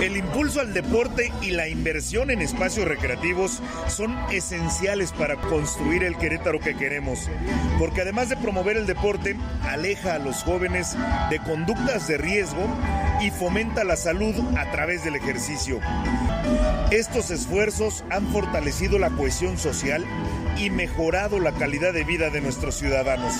El impulso al deporte y la inversión en espacios recreativos son esenciales para construir el Querétaro que queremos, porque además de promover el deporte, aleja a los jóvenes de conductas de riesgo y fomenta la salud a través del ejercicio. Estos esfuerzos han fortalecido la cohesión social y mejorado la calidad de vida de nuestros ciudadanos.